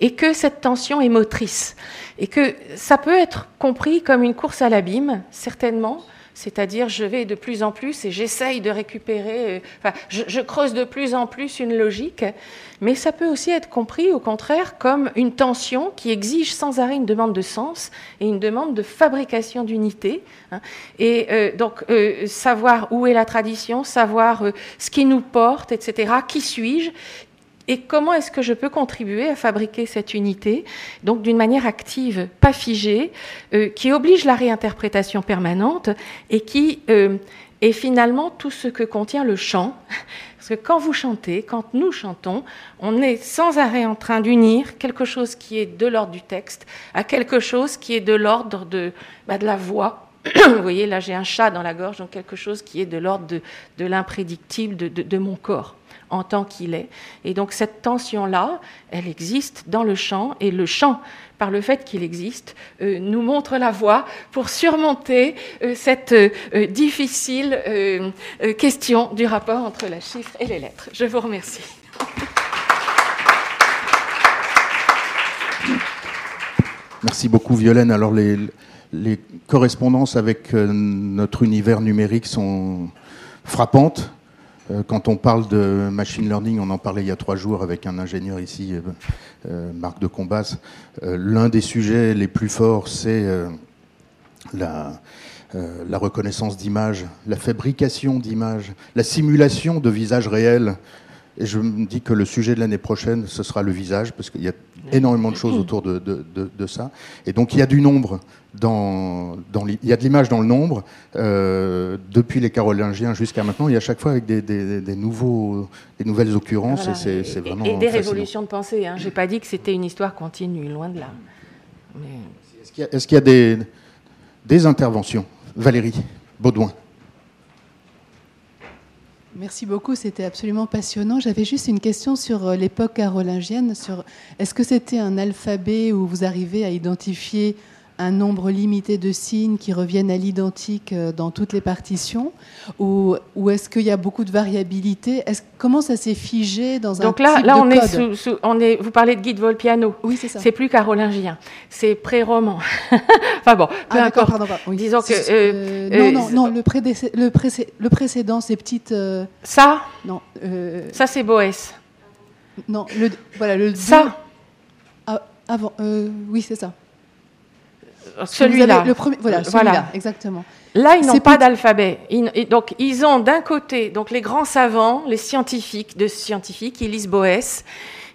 S2: et que cette tension est motrice. Et que ça peut être compris comme une course à l'abîme certainement c'est-à-dire je vais de plus en plus et j'essaye de récupérer, euh, enfin, je, creuse de plus en plus une logique, mais ça peut aussi être compris au contraire comme une tension qui exige sans arrêt une demande de sens et une demande de fabrication d'unité. Hein. Et euh, donc euh, savoir où est la tradition, savoir ce qui nous porte, etc. Qui suis-je et comment est-ce que je peux contribuer à fabriquer cette unité, donc d'une manière active, pas figée, euh, qui oblige la réinterprétation permanente et qui euh, est finalement tout ce que contient le chant? Parce que quand vous chantez, quand nous chantons, on est sans arrêt en train d'unir quelque chose qui est de l'ordre du texte à quelque chose qui est de l'ordre de, bah, de la voix. vous voyez, là j'ai un chat dans la gorge, donc quelque chose qui est de l'ordre de, de l'imprédictible de, de mon corps en tant qu'il est. Et donc cette tension-là, elle existe dans le chant, et le chant, par le fait qu'il existe, euh, nous montre la voie pour surmonter euh, cette euh, difficile question du rapport entre la chiffre et les lettres. Je vous remercie.
S1: Merci beaucoup Violaine. Alors les, correspondances avec notre univers numérique sont frappantes. Euh, quand on parle de machine learning, on en parlait il y a trois jours avec un ingénieur ici, Marc de Combas. L'un des sujets les plus forts, c'est la, la reconnaissance d'images, la fabrication d'images, la simulation de visages réels. Et je me dis que le sujet de l'année prochaine, ce sera le visage, parce qu'il y a énormément de choses autour de, de, ça. Et donc il y a du nombre dans, dans il y a de l'image dans le nombre euh, depuis les Carolingiens jusqu'à maintenant. Il y a chaque fois avec des, des, nouveaux, des nouvelles occurrences. Et, c'est, vraiment
S2: et, des révolutions de pensée. Hein. J'ai pas dit que c'était une histoire continue, loin de là.
S1: Est-ce, qu'il y a, est-ce qu'il y a des, des interventions Valérie Baudouin?
S4: Merci beaucoup, c'était absolument passionnant. J'avais juste une question sur euh, l'époque carolingienne. Sur est-ce que c'était un alphabet où vous arrivez à identifier un nombre limité de signes qui reviennent à l'identique euh, dans toutes les partitions Ou, ou est-ce qu'il y a beaucoup de variabilité? Comment ça s'est figé dans un
S2: Donc là,
S4: type
S2: là
S4: de
S2: on,
S4: code?
S2: est sous, on est, vous parlez de Guy de Volpiano.
S4: Oui, c'est ça.
S2: C'est plus carolingien, c'est pré-roman. *laughs* enfin bon, peu
S4: ah,
S2: importe.
S4: Pardon, pardon.
S2: Disons que...
S4: Euh, euh, non, non, non, le, le, le, précédent, ces petites...
S2: Ça
S4: Non.
S2: Ça, c'est Boès.
S4: Non, le, voilà, le...
S2: Ça
S4: ah, Avant, oui, c'est ça
S2: celui-là.
S4: Le premier, voilà, celui-là, exactement.
S2: Là, ils n'ont pas d'alphabet. Donc, ils ont d'un côté, donc les grands savants, les scientifiques, de scientifiques, ils lisent Boès.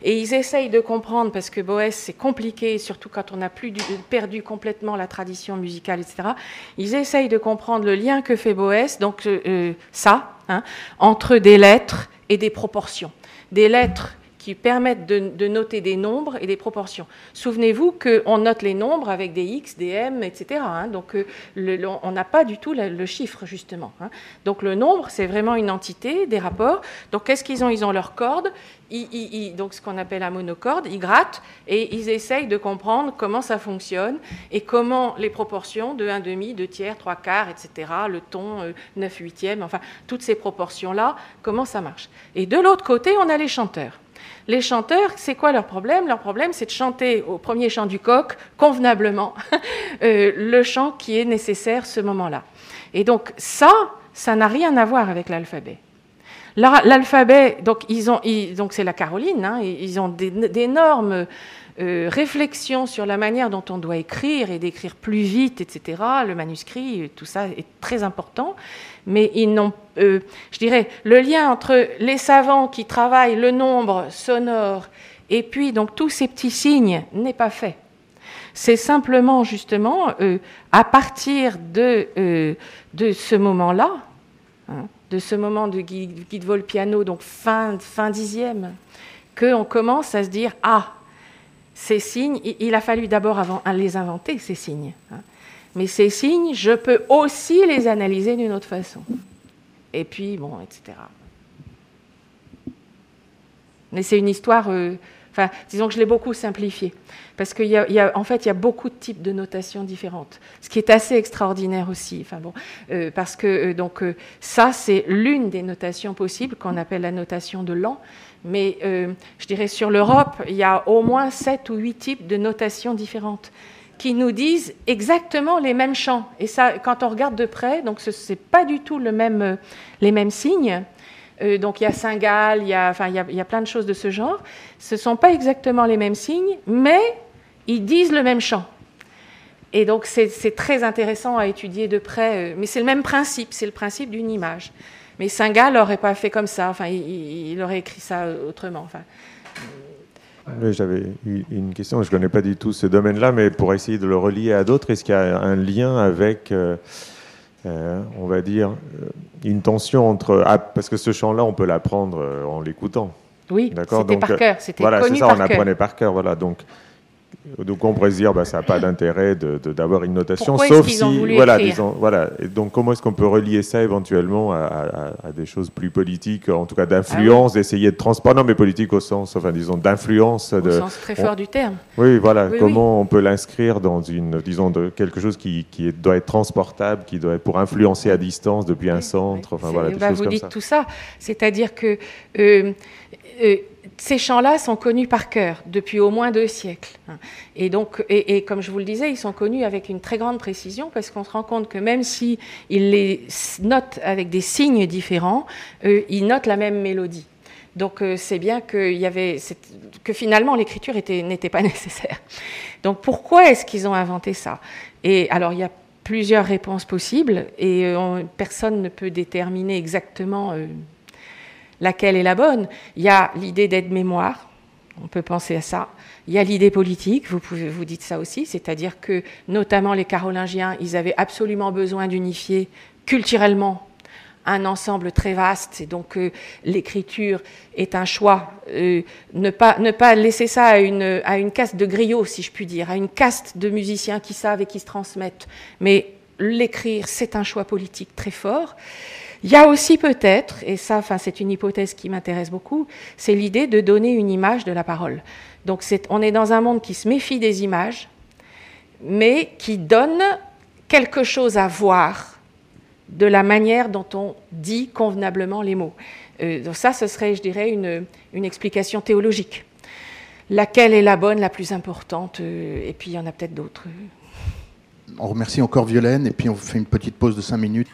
S2: Et ils essayent de comprendre, parce que Boès, c'est compliqué, surtout quand on a plus perdu complètement la tradition musicale, etc. Ils essayent de comprendre le lien que fait Boès, donc euh, euh, ça, hein, entre des lettres et des proportions. Des lettres qui permettent de, noter des nombres et des proportions. Souvenez-vous qu'on note les nombres avec des x, des m, etc. Hein. donc euh, on n'a pas du tout le, chiffre, justement. Hein. Donc le nombre, c'est vraiment une entité, des rapports. Donc qu'est-ce qu'ils ont? Ils ont leur corde, donc ce qu'on appelle la monocorde, ils grattent et ils essayent de comprendre comment ça fonctionne et comment les proportions de 1 demi, 2 tiers, 3 quarts, etc., le ton 9 euh, huitièmes, enfin toutes ces proportions-là, comment ça marche. Et de l'autre côté, on a les chanteurs. Les chanteurs, c'est quoi leur problème? Leur problème, c'est de chanter au premier chant du coq, convenablement, *laughs* euh, le chant qui est nécessaire ce moment-là. Et donc ça, ça n'a rien à voir avec l'alphabet. L'alphabet, donc ils ont, donc c'est la Caroline, hein, ils ont d'énormes euh, réflexions sur la manière dont on doit écrire et d'écrire plus vite, etc. Le manuscrit, tout ça est très important mais ils n'ont, euh, je dirais, le lien entre les savants qui travaillent le nombre sonore et puis donc tous ces petits signes n'est pas fait. C'est simplement justement euh, à partir de, euh, de ce moment-là, hein, de ce moment de Guy, de Volpiano, donc fin, fin dixième, qu'on commence à se dire ah ces signes, il, a fallu d'abord les inventer ces signes. Hein. Mais ces signes, je peux aussi les analyser d'une autre façon. Et puis, bon, etc. Mais c'est une histoire. Euh, disons que je l'ai beaucoup simplifié. Parce qu'en en fait, il y a beaucoup de types de notations différentes. Ce qui est assez extraordinaire aussi. Enfin, bon, euh, parce que euh, donc, ça, c'est l'une des notations possibles qu'on appelle la notation de l'an. Mais je dirais sur l'Europe, il y a au moins sept ou huit types de notations différentes qui nous disent exactement les mêmes chants. Et ça, quand on regarde de près, donc ce n'est pas du tout euh, les mêmes signes. Euh, donc il y a Saint-Gall, il, y a, il, il y a plein de choses de ce genre. Ce ne sont pas exactement les mêmes signes, mais ils disent le même chant. Et donc c'est très intéressant à étudier de près. Euh, mais c'est le même principe, c'est le principe d'une image. Mais Saint-Gall n'aurait pas fait comme ça, enfin, il, il, aurait écrit ça autrement. Enfin,
S5: oui, j'avais une question. Je ne connais pas du tout ce domaine-là, mais pour essayer de le relier à d'autres, est-ce qu'il y a un lien avec, euh, euh, on va dire, euh, une tension entre. Ah, parce que ce chant-là, on peut l'apprendre en l'écoutant.
S2: Oui, c'était par cœur. C'était
S5: voilà,
S2: c'est
S5: ça, on apprenait par cœur. Voilà, donc donc on pourrait se dire, bah, ça n'a pas *laughs* d'intérêt d'avoir une notation, sauf si, voilà, disons, voilà. Et donc comment est-ce qu'on peut relier ça éventuellement à, des choses plus politiques, en tout cas d'influence, ah d'essayer de transporter, non mais politique au sens, enfin disons d'influence,
S2: au
S5: de,
S2: sens très fort du terme.
S5: Oui, voilà. comment on peut l'inscrire dans une, disons, de quelque chose qui, qui, doit être transportable, qui doit être pour influencer à distance depuis un centre, enfin voilà.
S2: Des bah, vous dites tout ça, c'est-à-dire que euh, ces chants-là sont connus par cœur depuis au moins deux siècles. Et donc, et, comme je vous le disais, ils sont connus avec une très grande précision parce qu'on se rend compte que même si ils les notent avec des signes différents, euh, ils notent la même mélodie. Donc euh, c'est bien y avait que finalement l'écriture n'était pas *laughs* nécessaire. Donc pourquoi est-ce qu'ils ont inventé ça? Et alors il y a plusieurs réponses possibles et euh, personne ne peut déterminer exactement laquelle est la bonne. Il y a l'idée d'aide-mémoire, on peut penser à ça. Il y a l'idée politique, vous, pouvez, vous dites ça aussi, c'est-à-dire que notamment les Carolingiens, ils avaient absolument besoin d'unifier culturellement un ensemble très vaste, et donc euh, l'écriture est un choix. Euh, ne, pas, ne pas laisser ça à une, à une caste de griots, si je puis dire, à une caste de musiciens qui savent et qui se transmettent. Mais l'écrire, c'est un choix politique très fort. Il y a aussi peut-être, et ça, enfin, c'est une hypothèse qui m'intéresse beaucoup, c'est l'idée de donner une image de la parole. Donc, on est dans un monde qui se méfie des images, mais qui donne quelque chose à voir de la manière dont on dit convenablement les mots. Euh, donc ça, ce serait, je dirais, une, une, explication théologique. Laquelle est la bonne, la plus importante euh, Et puis, il y en a peut-être d'autres.
S1: On remercie encore Violaine, et puis on fait une petite pause de cinq minutes.